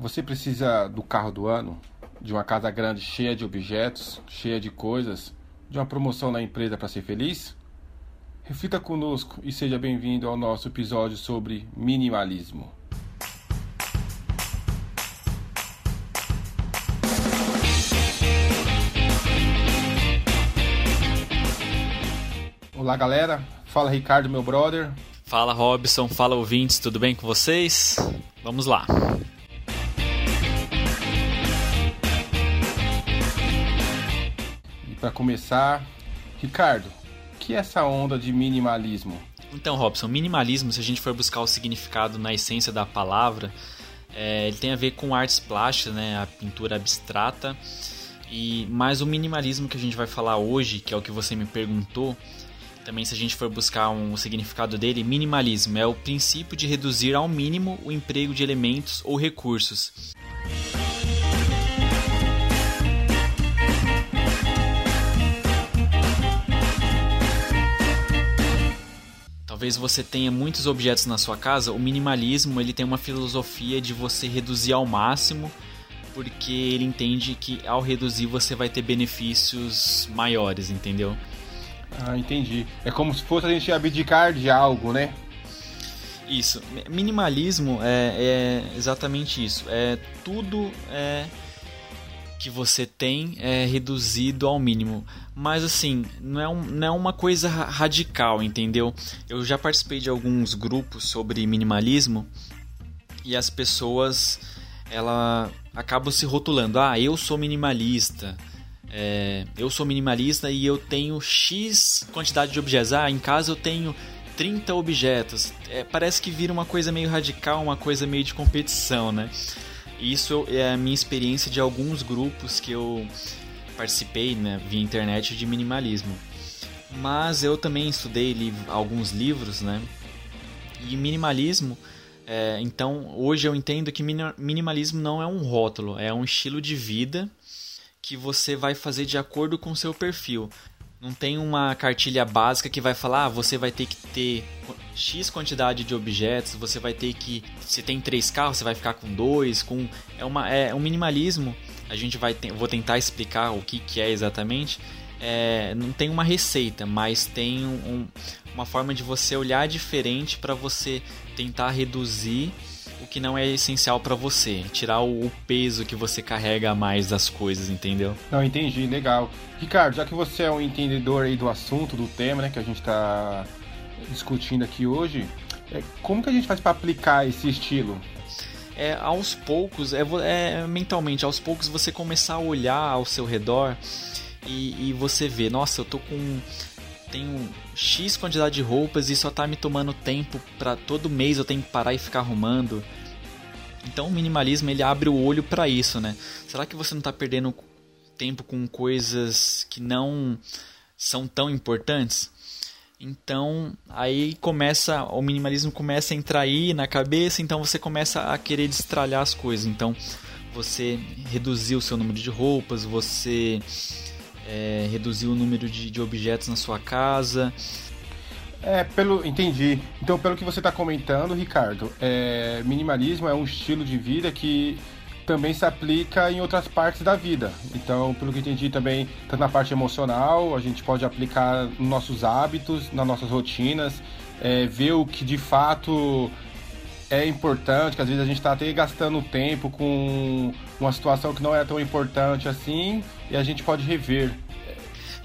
Você precisa do carro do ano? De uma casa grande cheia de objetos, cheia de coisas? De uma promoção na empresa para ser feliz? Reflita conosco e seja bem-vindo ao nosso episódio sobre minimalismo. Olá, galera. Fala, Ricardo, meu brother. Fala, Robson. Fala, ouvintes. Tudo bem com vocês? Vamos lá. Para começar, Ricardo, o que é essa onda de minimalismo? Então, Robson, minimalismo, se a gente for buscar o significado na essência da palavra, é, ele tem a ver com artes plásticas, né, a pintura abstrata. E mas o minimalismo que a gente vai falar hoje, que é o que você me perguntou, também se a gente for buscar um, o significado dele, minimalismo é o princípio de reduzir ao mínimo o emprego de elementos ou recursos. Talvez você tenha muitos objetos na sua casa, o minimalismo ele tem uma filosofia de você reduzir ao máximo, porque ele entende que ao reduzir você vai ter benefícios maiores, entendeu? Ah, entendi. É como se fosse a gente abdicar de algo, né? Isso. Minimalismo é, é exatamente isso. É tudo é que você tem é reduzido ao mínimo. Mas assim, não é, um, não é uma coisa radical, entendeu? Eu já participei de alguns grupos sobre minimalismo e as pessoas ela acabam se rotulando. Ah, eu sou minimalista. É, eu sou minimalista e eu tenho X quantidade de objetos. Ah, em casa eu tenho 30 objetos. É, parece que vira uma coisa meio radical, uma coisa meio de competição, né? Isso é a minha experiência de alguns grupos que eu participei né, via internet de minimalismo. Mas eu também estudei li alguns livros, né? E minimalismo, é, então hoje eu entendo que minimalismo não é um rótulo, é um estilo de vida que você vai fazer de acordo com o seu perfil. Não tem uma cartilha básica que vai falar, ah, você vai ter que ter X quantidade de objetos, você vai ter que. Se tem três carros, você vai ficar com dois, com. É, uma, é um minimalismo. A gente vai vou tentar explicar o que, que é exatamente. É, não tem uma receita, mas tem um, uma forma de você olhar diferente para você tentar reduzir o que não é essencial para você, tirar o, peso que você carrega a mais das coisas, entendeu? Não, entendi, legal. Ricardo, já que você é um entendedor aí do assunto, do tema, né, que a gente está discutindo aqui hoje, é, como que a gente faz para aplicar esse estilo? É, aos poucos, é, é, mentalmente, aos poucos você começar a olhar ao seu redor e, e você ver, nossa, eu tô com tenho X quantidade de roupas e só tá me tomando tempo para todo mês eu tenho que parar e ficar arrumando. Então o minimalismo ele abre o olho para isso, né? Será que você não tá perdendo tempo com coisas que não são tão importantes? Então, aí começa o minimalismo começa a entrar aí na cabeça, então você começa a querer destralhar as coisas. Então, você reduzir o seu número de roupas, você é, reduzir o número de, de objetos na sua casa. É, pelo. Entendi. Então, pelo que você está comentando, Ricardo, é, minimalismo é um estilo de vida que também se aplica em outras partes da vida. Então, pelo que entendi também, tanto na parte emocional, a gente pode aplicar nos nossos hábitos, nas nossas rotinas, é, ver o que de fato é importante, que às vezes a gente está até gastando tempo com uma situação que não é tão importante assim, e a gente pode rever.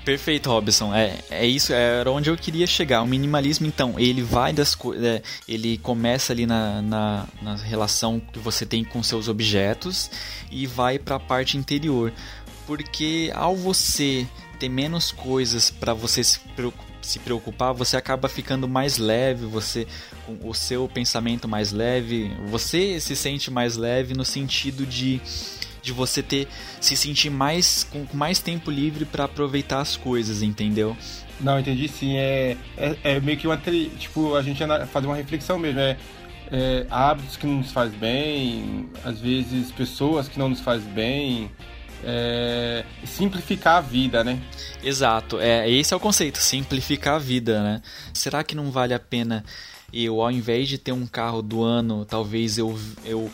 Perfeito, Robson. É, é isso, era onde eu queria chegar. O minimalismo, então, ele vai das. É, ele começa ali na, na, na, relação que você tem com seus objetos e vai para a parte interior. Porque ao você ter menos coisas para você se preocupar se preocupar, você acaba ficando mais leve, você com o seu pensamento mais leve, você se sente mais leve no sentido de de você ter se sentir mais com mais tempo livre para aproveitar as coisas, entendeu? Não, entendi sim. É, é, é meio que uma tipo a gente fazer uma reflexão mesmo. É, é, hábitos que não nos faz bem, às vezes pessoas que não nos faz bem, é, simplificar a vida, né? Exato, é, esse é o conceito, simplificar a vida, né? Será que não vale a pena eu, ao invés de ter um carro do ano, talvez eu, eu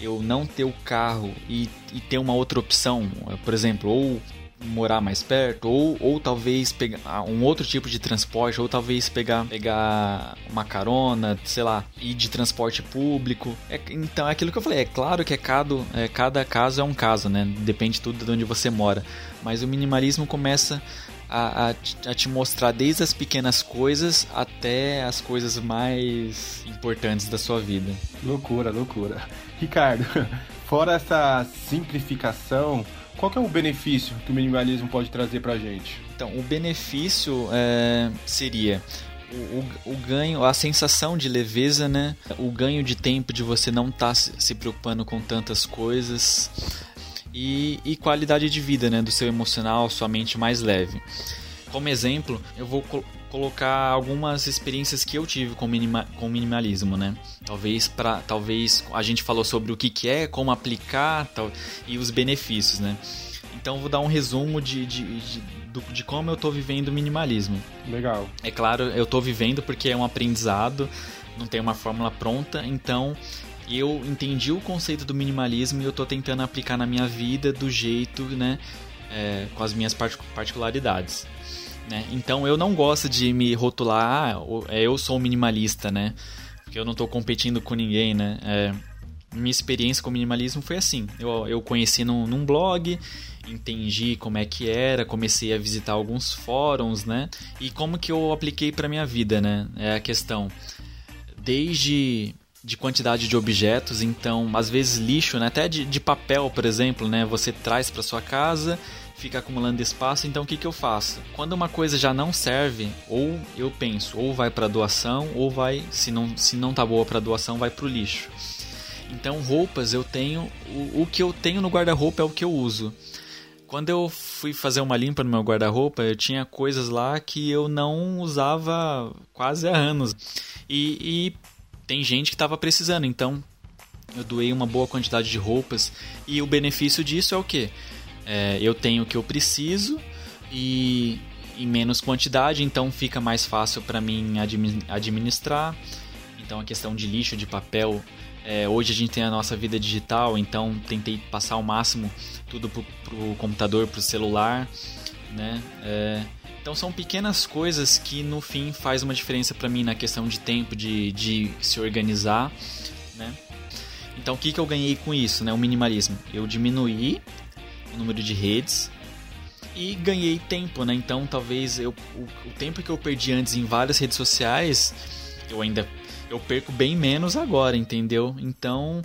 eu não ter o carro e, e ter uma outra opção, por exemplo, ou morar mais perto, ou, ou talvez pegar ah, um outro tipo de transporte, ou talvez pegar, pegar uma carona, sei lá, ir de transporte público. É, então é aquilo que eu falei, é claro que é cada, é, cada caso é um caso, né? Depende tudo de onde você mora. Mas o minimalismo começa a, a, a, te mostrar desde as pequenas coisas até as coisas mais importantes da sua vida. Loucura, loucura. Ricardo, fora essa simplificação, qual é o benefício que o minimalismo pode trazer para a gente? Então, o benefício é, seria o, o, o, ganho, a sensação de leveza, né? O ganho de tempo de você não estar tá se preocupando com tantas coisas e, e qualidade de vida, né, do seu emocional, sua mente mais leve. Como exemplo, eu vou co colocar algumas experiências que eu tive com, minima com minimalismo, né? Talvez para, talvez a gente falou sobre o que, que é, como aplicar, tal, e os benefícios, né? Então vou dar um resumo de, de, de, de como eu estou vivendo o minimalismo. Legal. É claro, eu estou vivendo porque é um aprendizado, não tem uma fórmula pronta, então eu entendi o conceito do minimalismo e eu estou tentando aplicar na minha vida do jeito, né, é, com as minhas particularidades. Né? Então eu não gosto de me rotular, ah, é, eu sou minimalista, né? Porque eu não estou competindo com ninguém, né? É, minha experiência com minimalismo foi assim. Eu, eu conheci num, num blog, entendi como é que era, comecei a visitar alguns fóruns, né? E como que eu apliquei para minha vida, né? É a questão. Desde de quantidade de objetos, então às vezes lixo, né? até de, de papel, por exemplo, né? Você traz para sua casa, fica acumulando espaço, então o que, que eu faço? Quando uma coisa já não serve, ou eu penso, ou vai para doação, ou vai, se não, se não tá boa para doação, vai para o lixo. Então roupas eu tenho, o, o que eu tenho no guarda-roupa é o que eu uso. Quando eu fui fazer uma limpa no meu guarda-roupa, eu tinha coisas lá que eu não usava quase há anos. E, e tem gente que estava precisando, então eu doei uma boa quantidade de roupas e o benefício disso é o que? É, eu tenho o que eu preciso e em menos quantidade, então fica mais fácil para mim administrar. Então a questão de lixo, de papel, é, hoje a gente tem a nossa vida digital, então tentei passar o máximo tudo pro, pro computador, pro celular, né? É, então são pequenas coisas que no fim faz uma diferença para mim na questão de tempo, de, de se organizar, né? Então o que, que eu ganhei com isso, né? O minimalismo. Eu diminuí o número de redes e ganhei tempo, né? Então talvez eu, o, o tempo que eu perdi antes em várias redes sociais, eu ainda eu perco bem menos agora, entendeu? Então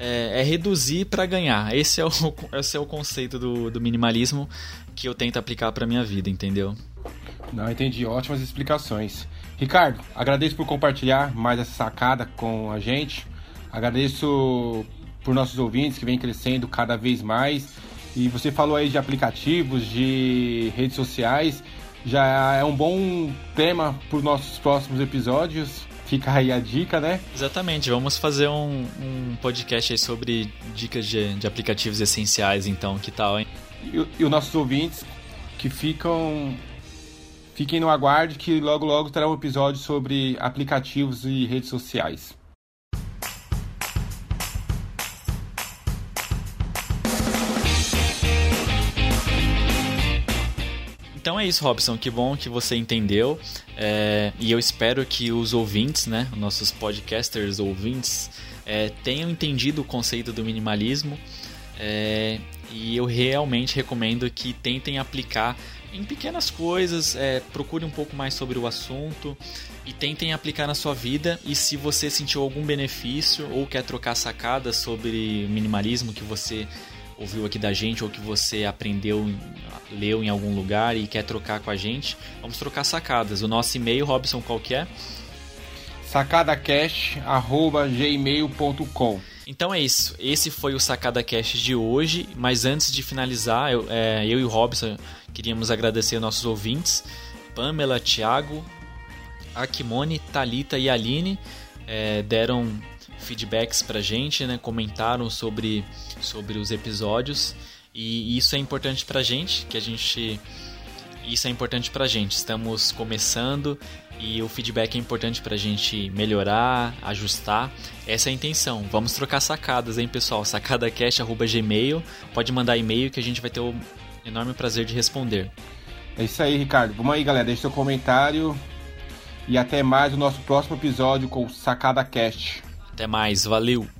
é, é reduzir para ganhar. Esse é, o, esse é o conceito do, do minimalismo que eu tento aplicar para minha vida, entendeu? Não, entendi. Ótimas explicações. Ricardo, agradeço por compartilhar mais essa sacada com a gente. Agradeço por nossos ouvintes que vem crescendo cada vez mais. E você falou aí de aplicativos, de redes sociais. Já é um bom tema para os nossos próximos episódios. Fica aí a dica, né? Exatamente. Vamos fazer um, um podcast aí sobre dicas de, de aplicativos essenciais, então. Que tal, hein? E, e os nossos ouvintes que ficam Fiquem no aguarde que logo logo terá um episódio sobre aplicativos e redes sociais. É isso, Robson. Que bom que você entendeu. É, e eu espero que os ouvintes, né, nossos podcasters ouvintes, é, tenham entendido o conceito do minimalismo. É, e eu realmente recomendo que tentem aplicar em pequenas coisas, é, procure um pouco mais sobre o assunto e tentem aplicar na sua vida. E se você sentiu algum benefício ou quer trocar sacadas sobre minimalismo que você ouviu aqui da gente ou que você aprendeu, leu em algum lugar e quer trocar com a gente, vamos trocar sacadas. O nosso e-mail, Robson, qual que é? sacadacast.gmail.com então é isso. Esse foi o Sacada Cast de hoje. Mas antes de finalizar, eu, é, eu e o Robson queríamos agradecer nossos ouvintes: Pamela, Thiago, Akimone, Talita e Aline. É, deram feedbacks pra gente, né? comentaram sobre, sobre os episódios. E isso é importante pra gente, que a gente. Isso é importante pra gente. Estamos começando e o feedback é importante para a gente melhorar, ajustar. Essa é a intenção. Vamos trocar sacadas, hein, pessoal? sacadacast.gmail. Pode mandar e-mail que a gente vai ter o enorme prazer de responder. É isso aí, Ricardo. Vamos aí, galera. Deixe seu comentário. E até mais o nosso próximo episódio com o Sacada Cast. Até mais, valeu!